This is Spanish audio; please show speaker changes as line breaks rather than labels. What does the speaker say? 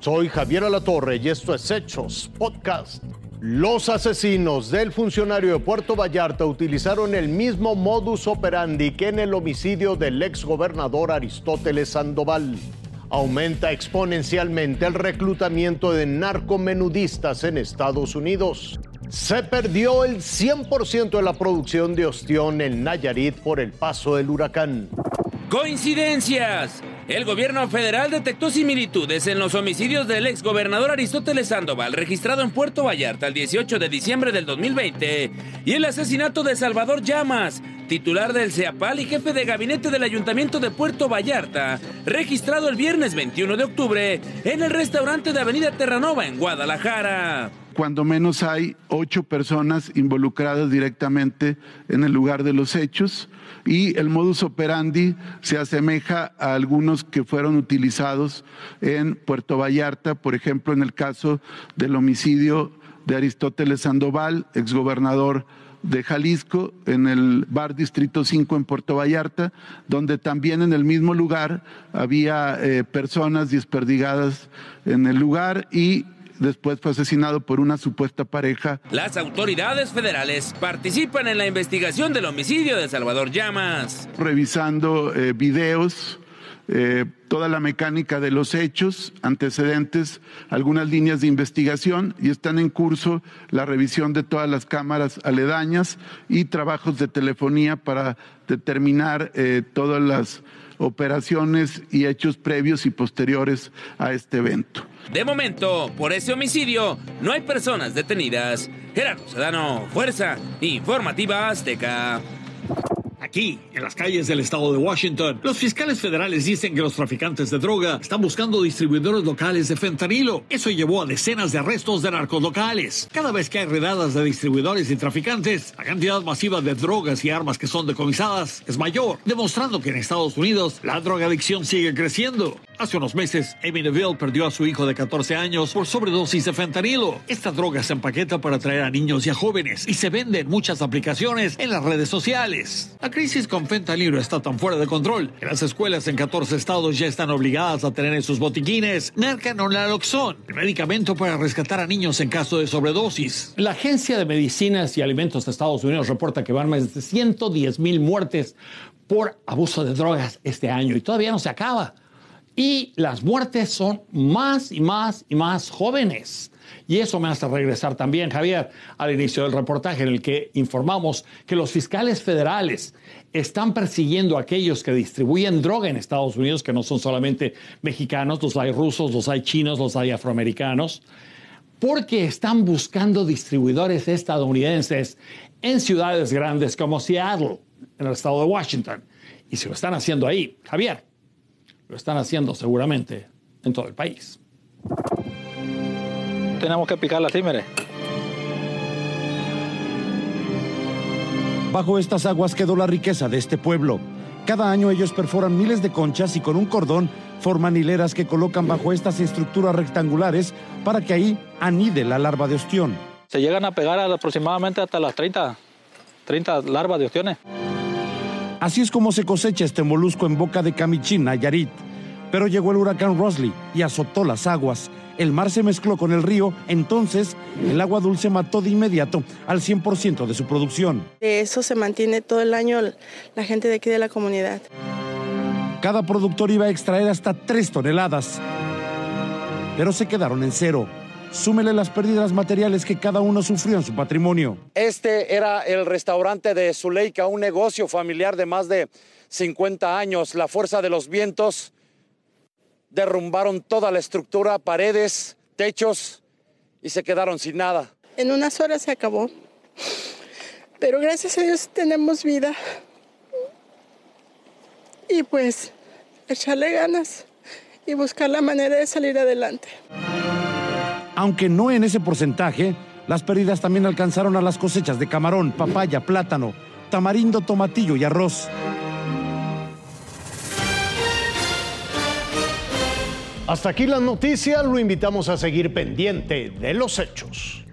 Soy Javier Alatorre y esto es Hechos Podcast. Los asesinos del funcionario de Puerto Vallarta utilizaron el mismo modus operandi que en el homicidio del exgobernador Aristóteles Sandoval. Aumenta exponencialmente el reclutamiento de narcomenudistas en Estados Unidos. Se perdió el 100% de la producción de ostión en Nayarit por el paso del huracán.
Coincidencias. El gobierno federal detectó similitudes en los homicidios del exgobernador Aristóteles Sandoval, registrado en Puerto Vallarta el 18 de diciembre del 2020, y el asesinato de Salvador Llamas, titular del CEAPAL y jefe de gabinete del Ayuntamiento de Puerto Vallarta, registrado el viernes 21 de octubre en el restaurante de Avenida Terranova en Guadalajara
cuando menos hay ocho personas involucradas directamente en el lugar de los hechos y el modus operandi se asemeja a algunos que fueron utilizados en Puerto Vallarta, por ejemplo, en el caso del homicidio de Aristóteles Sandoval, exgobernador de Jalisco, en el bar Distrito 5 en Puerto Vallarta, donde también en el mismo lugar había eh, personas desperdigadas en el lugar y después fue asesinado por una supuesta pareja.
Las autoridades federales participan en la investigación del homicidio de Salvador Llamas.
Revisando eh, videos, eh, toda la mecánica de los hechos, antecedentes, algunas líneas de investigación y están en curso la revisión de todas las cámaras aledañas y trabajos de telefonía para determinar eh, todas las operaciones y hechos previos y posteriores a este evento.
De momento, por ese homicidio, no hay personas detenidas. Gerardo Sedano, Fuerza Informativa Azteca.
Aquí, en las calles del estado de Washington, los fiscales federales dicen que los traficantes de droga están buscando distribuidores locales de fentanilo. Eso llevó a decenas de arrestos de narcos locales. Cada vez que hay redadas de distribuidores y traficantes, la cantidad masiva de drogas y armas que son decomisadas es mayor, demostrando que en Estados Unidos la drogadicción sigue creciendo. Hace unos meses, Amy Neville perdió a su hijo de 14 años por sobredosis de fentanilo. Esta droga se empaqueta para atraer a niños y a jóvenes y se vende en muchas aplicaciones en las redes sociales. La crisis con fentanilo está tan fuera de control que las escuelas en 14 estados ya están obligadas a tener en sus botiquines Narcan o Naloxone, el medicamento para rescatar a niños en caso de sobredosis.
La Agencia de Medicinas y Alimentos de Estados Unidos reporta que van más de 110 mil muertes por abuso de drogas este año y todavía no se acaba y las muertes son más y más y más jóvenes. Y eso me hace regresar también, Javier, al inicio del reportaje en el que informamos que los fiscales federales están persiguiendo a aquellos que distribuyen droga en Estados Unidos, que no son solamente mexicanos, los hay rusos, los hay chinos, los hay afroamericanos, porque están buscando distribuidores estadounidenses en ciudades grandes como Seattle, en el estado de Washington. Y se lo están haciendo ahí. Javier, lo están haciendo seguramente en todo el país.
Tenemos que picar las tímeres.
Bajo estas aguas quedó la riqueza de este pueblo. Cada año ellos perforan miles de conchas y con un cordón forman hileras que colocan bajo estas estructuras rectangulares para que ahí anide la larva de ostión.
Se llegan a pegar aproximadamente hasta las 30, 30 larvas de ostiones.
Así es como se cosecha este molusco en boca de Camichín, Nayarit. Pero llegó el huracán Rosley y azotó las aguas. El mar se mezcló con el río, entonces el agua dulce mató de inmediato al 100% de su producción.
De eso se mantiene todo el año la gente de aquí de la comunidad.
Cada productor iba a extraer hasta 3 toneladas, pero se quedaron en cero súmele las pérdidas materiales que cada uno sufrió en su patrimonio.
Este era el restaurante de Zuleika, un negocio familiar de más de 50 años. La fuerza de los vientos derrumbaron toda la estructura, paredes, techos y se quedaron sin nada.
En unas horas se acabó, pero gracias a Dios tenemos vida. Y pues echarle ganas y buscar la manera de salir adelante
aunque no en ese porcentaje, las pérdidas también alcanzaron a las cosechas de camarón, papaya, plátano, tamarindo, tomatillo y arroz.
Hasta aquí la noticia, lo invitamos a seguir pendiente de los hechos.